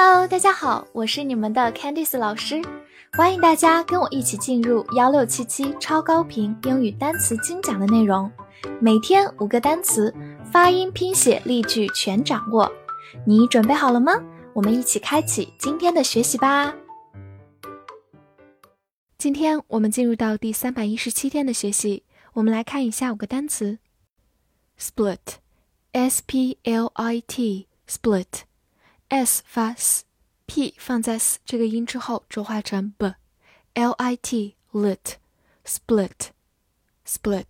Hello，大家好，我是你们的 Candice 老师，欢迎大家跟我一起进入幺六七七超高频英语单词精讲的内容，每天五个单词，发音、拼写、例句全掌握，你准备好了吗？我们一起开启今天的学习吧。今天我们进入到第三百一十七天的学习，我们来看一下五个单词：split，s p l i t，split。S 发 s，p 放在 s 这个音之后浊化成 b，l i t lit，split，split，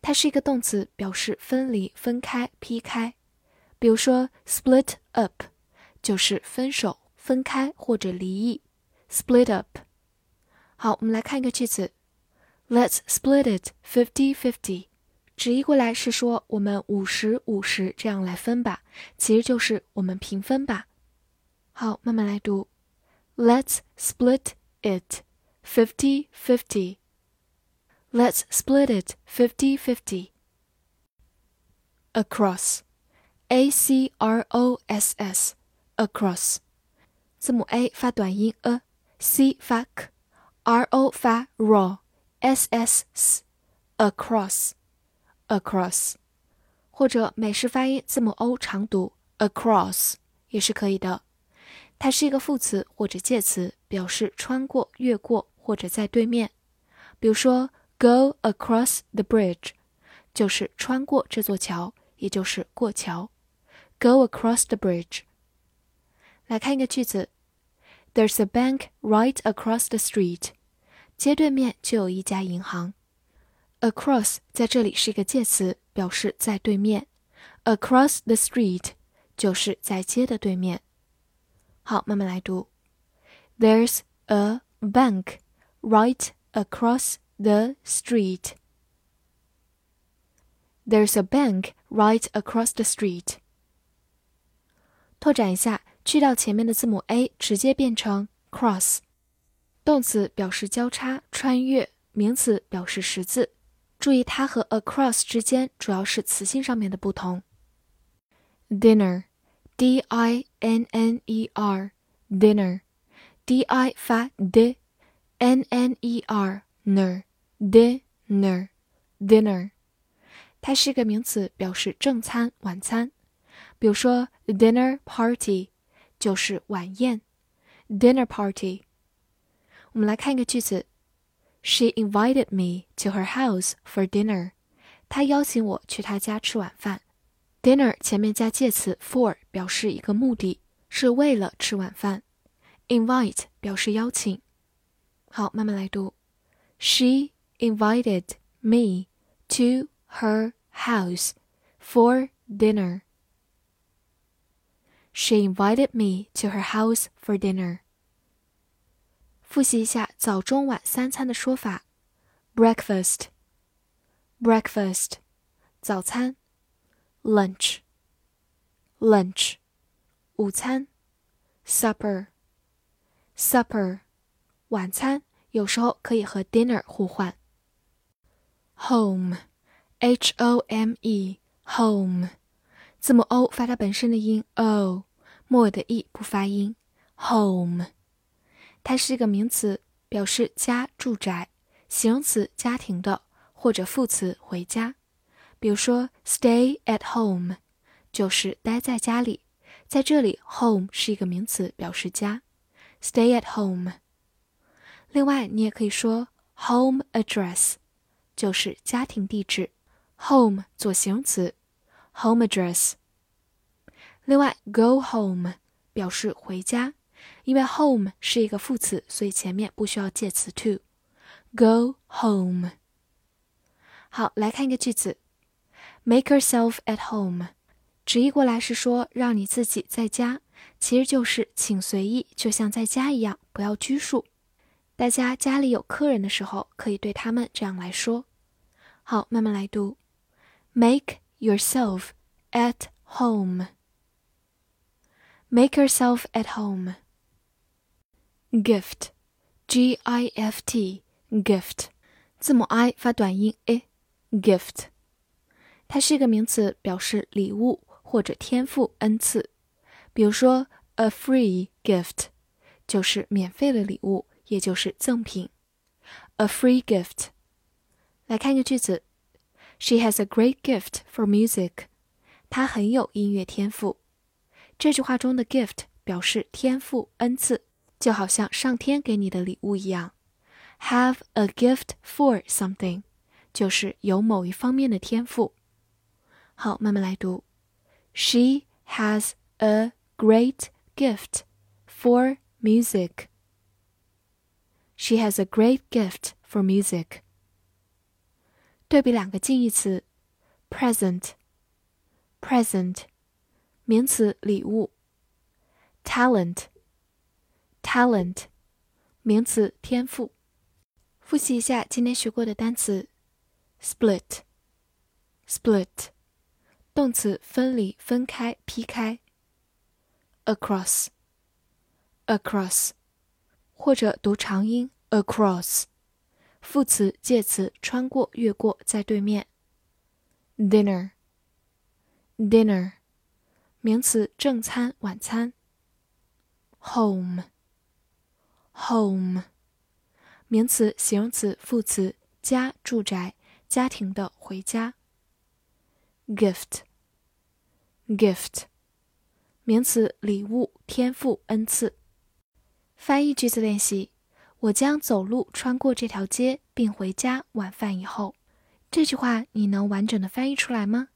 它是一个动词，表示分离、分开、劈开。比如说 split up，就是分手、分开或者离异。split up。好，我们来看一个句子，Let's split it fifty-fifty。直译过来是说我们五十五十这样来分吧，其实就是我们平分吧。好，慢慢来读，Let's split it fifty fifty. Let's split it fifty fifty. Across, a c r o s s, across. 字母 a 发短音 a，c 发 k，r o 发 r，s s s, Across. 或者美式发音字母 o 长读 across 也是可以的。它是一个副词或者介词，表示穿过、越过或者在对面。比如说，go across the bridge 就是穿过这座桥，也就是过桥。Go across the bridge。来看一个句子：There's a bank right across the street。街对面就有一家银行。Across 在这里是一个介词，表示在对面。Across the street 就是在街的对面。好，慢慢来读。There's a bank right across the street. There's a bank right across the street. 拓展一下，去掉前面的字母 a，直接变成 cross。动词表示交叉、穿越，名词表示十字。注意，它和 across 之间主要是词性上面的不同。dinner，d i n n e r，dinner，d i 发 d，n n e r ner，dinner，dinner，它是一个名词，表示正餐、晚餐。比如说，dinner party 就是晚宴，dinner party。我们来看一个句子。She invited me to her house for dinner. 她邀请我去她家吃晚饭。Dinner 前面加介词 for 表示一个目的，是为了吃晚饭。Invite 表示邀请。好，慢慢来读。She invited me to her house for dinner. She invited me to her house for dinner. 复习一下早中晚三餐的说法：breakfast，breakfast，早餐；lunch，lunch，午餐；supper，supper，晚餐。有时候可以和 dinner 互换。home，h o m e，home，字母 o 发它本身的音 o，末尾的 e 不发音。home。它是一个名词，表示家、住宅；形容词，家庭的，或者副词，回家。比如说，stay at home 就是待在家里。在这里，home 是一个名词，表示家。stay at home。另外，你也可以说 home address 就是家庭地址。home 做形容词，home address。另外，go home 表示回家。因为 home 是一个副词，所以前面不需要介词 to。Go home。好，来看一个句子：Make yourself at home。直译过来是说让你自己在家，其实就是请随意，就像在家一样，不要拘束。大家家里有客人的时候，可以对他们这样来说。好，慢慢来读：Make yourself at home。Make yourself at home。Gift，g i f t，gift，字母 i 发短音 a，gift，它是一个名词，表示礼物或者天赋、恩赐。比如说 A free gift 就是免费的礼物，也就是赠品。A free gift。来看一个句子：She has a great gift for music。她很有音乐天赋。这句话中的 gift 表示天赋、恩赐，就好像上天给你的礼物一样。Have a gift for something 就是有某一方面的天赋。好，慢慢来读。She has a great gift for music. She has a great gift for music. 对比两个近义词，present，present，名词礼物 ；talent，talent，名词天赋。复习一下今天学过的单词：split，split，动词分离、分开、劈开；across，across，或者读长音 across。副词、介词穿过、越过，在对面。dinner，dinner，名词正餐、晚餐。 Home，名词、形容词、副词家、住宅、家庭的、回家。gift，gift，名词礼物、天赋、恩赐。翻译句子练习。我将走路穿过这条街，并回家。晚饭以后，这句话你能完整的翻译出来吗？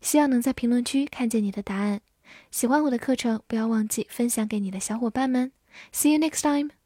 希望能在评论区看见你的答案。喜欢我的课程，不要忘记分享给你的小伙伴们。See you next time.